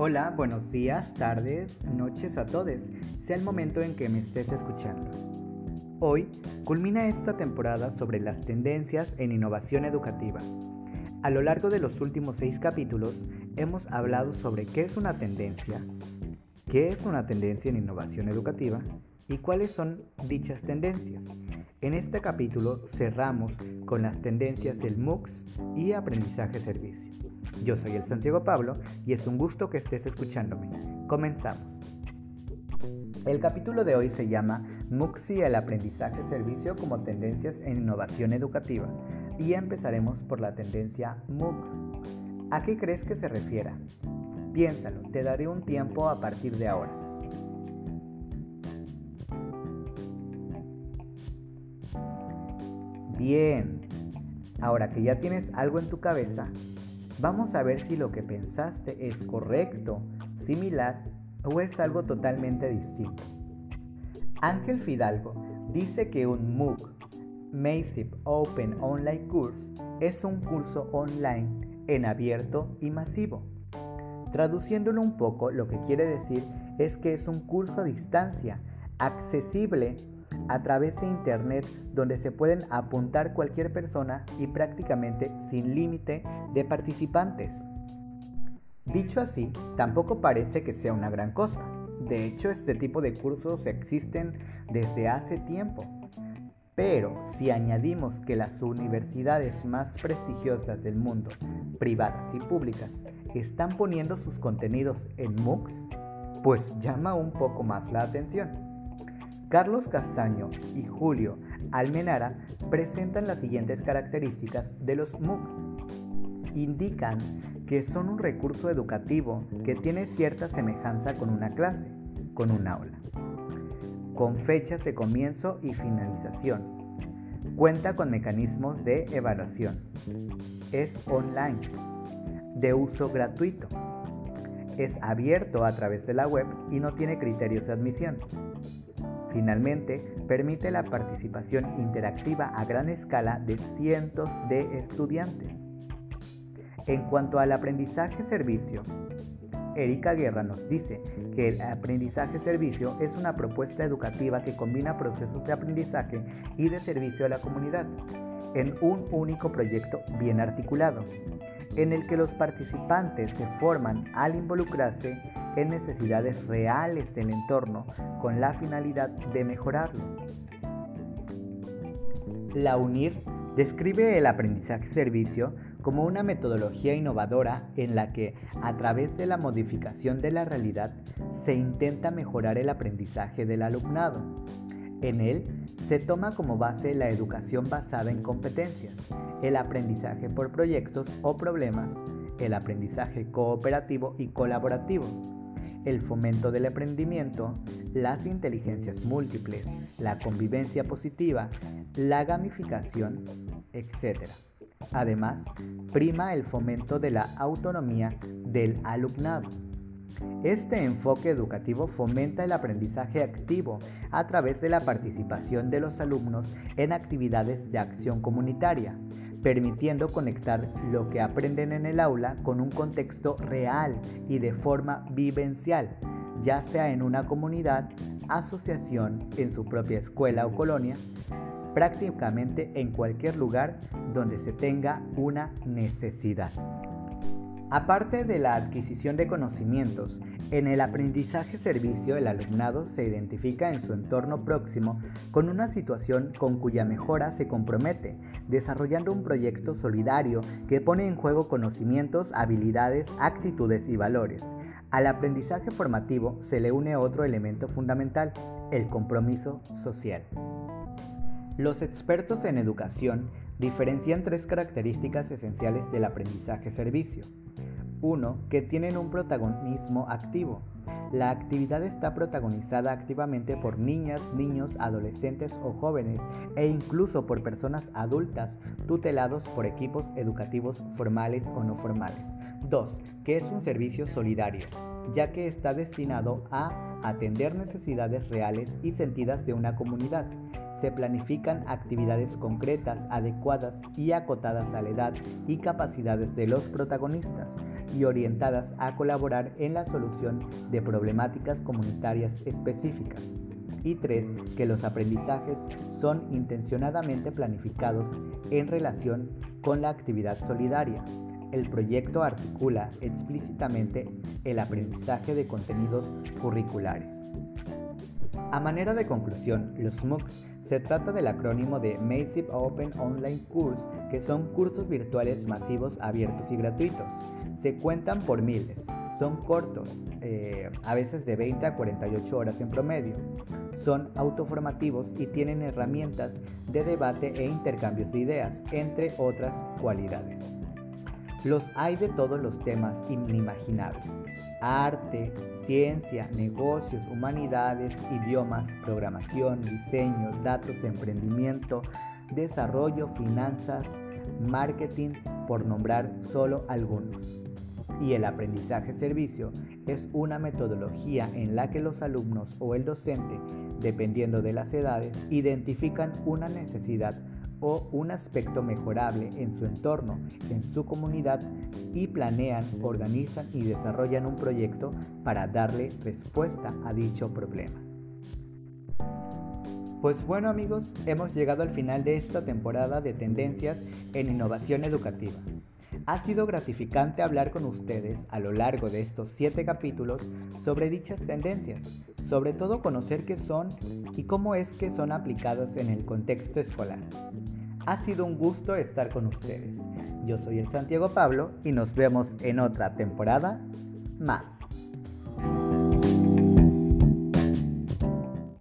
Hola, buenos días, tardes, noches a todos, sea el momento en que me estés escuchando. Hoy culmina esta temporada sobre las tendencias en innovación educativa. A lo largo de los últimos seis capítulos hemos hablado sobre qué es una tendencia, qué es una tendencia en innovación educativa y cuáles son dichas tendencias. En este capítulo cerramos con las tendencias del MOOCs y aprendizaje servicio. Yo soy el Santiago Pablo y es un gusto que estés escuchándome. Comenzamos. El capítulo de hoy se llama y el aprendizaje servicio como tendencias en innovación educativa y empezaremos por la tendencia MOOC. ¿A qué crees que se refiera? Piénsalo, te daré un tiempo a partir de ahora. Bien, ahora que ya tienes algo en tu cabeza, vamos a ver si lo que pensaste es correcto, similar o es algo totalmente distinto. Ángel Fidalgo dice que un MOOC, Massive Open Online Course, es un curso online en abierto y masivo. Traduciéndolo un poco, lo que quiere decir es que es un curso a distancia, accesible a través de Internet donde se pueden apuntar cualquier persona y prácticamente sin límite de participantes. Dicho así, tampoco parece que sea una gran cosa. De hecho, este tipo de cursos existen desde hace tiempo. Pero si añadimos que las universidades más prestigiosas del mundo, privadas y públicas, están poniendo sus contenidos en MOOCs, pues llama un poco más la atención. Carlos Castaño y Julio Almenara presentan las siguientes características de los MOOCs. Indican que son un recurso educativo que tiene cierta semejanza con una clase, con un aula, con fechas de comienzo y finalización. Cuenta con mecanismos de evaluación. Es online, de uso gratuito. Es abierto a través de la web y no tiene criterios de admisión. Finalmente, permite la participación interactiva a gran escala de cientos de estudiantes. En cuanto al aprendizaje-servicio, Erika Guerra nos dice que el aprendizaje-servicio es una propuesta educativa que combina procesos de aprendizaje y de servicio a la comunidad en un único proyecto bien articulado, en el que los participantes se forman al involucrarse en necesidades reales del entorno con la finalidad de mejorarlo. La UNIR describe el aprendizaje-servicio como una metodología innovadora en la que, a través de la modificación de la realidad, se intenta mejorar el aprendizaje del alumnado. En él se toma como base la educación basada en competencias, el aprendizaje por proyectos o problemas, el aprendizaje cooperativo y colaborativo, el fomento del emprendimiento, las inteligencias múltiples, la convivencia positiva, la gamificación, etc. Además, prima el fomento de la autonomía del alumnado. Este enfoque educativo fomenta el aprendizaje activo a través de la participación de los alumnos en actividades de acción comunitaria, permitiendo conectar lo que aprenden en el aula con un contexto real y de forma vivencial, ya sea en una comunidad, asociación, en su propia escuela o colonia, prácticamente en cualquier lugar donde se tenga una necesidad. Aparte de la adquisición de conocimientos, en el aprendizaje-servicio el alumnado se identifica en su entorno próximo con una situación con cuya mejora se compromete, desarrollando un proyecto solidario que pone en juego conocimientos, habilidades, actitudes y valores. Al aprendizaje formativo se le une otro elemento fundamental, el compromiso social. Los expertos en educación diferencian tres características esenciales del aprendizaje-servicio. Uno, que tienen un protagonismo activo. La actividad está protagonizada activamente por niñas, niños, adolescentes o jóvenes e incluso por personas adultas tutelados por equipos educativos formales o no formales. 2. Que es un servicio solidario, ya que está destinado a atender necesidades reales y sentidas de una comunidad se planifican actividades concretas, adecuadas y acotadas a la edad y capacidades de los protagonistas y orientadas a colaborar en la solución de problemáticas comunitarias específicas. Y tres, que los aprendizajes son intencionadamente planificados en relación con la actividad solidaria. El proyecto articula explícitamente el aprendizaje de contenidos curriculares. A manera de conclusión, los MOOCs se trata del acrónimo de Massive Open Online Course, que son cursos virtuales masivos abiertos y gratuitos. Se cuentan por miles, son cortos, eh, a veces de 20 a 48 horas en promedio. Son autoformativos y tienen herramientas de debate e intercambios de ideas, entre otras cualidades. Los hay de todos los temas inimaginables. Arte, ciencia, negocios, humanidades, idiomas, programación, diseño, datos, emprendimiento, desarrollo, finanzas, marketing, por nombrar solo algunos. Y el aprendizaje servicio es una metodología en la que los alumnos o el docente, dependiendo de las edades, identifican una necesidad o un aspecto mejorable en su entorno, en su comunidad y planean, organizan y desarrollan un proyecto para darle respuesta a dicho problema. Pues bueno amigos, hemos llegado al final de esta temporada de tendencias en innovación educativa. Ha sido gratificante hablar con ustedes a lo largo de estos siete capítulos sobre dichas tendencias, sobre todo conocer qué son y cómo es que son aplicadas en el contexto escolar. Ha sido un gusto estar con ustedes. Yo soy el Santiago Pablo y nos vemos en otra temporada más.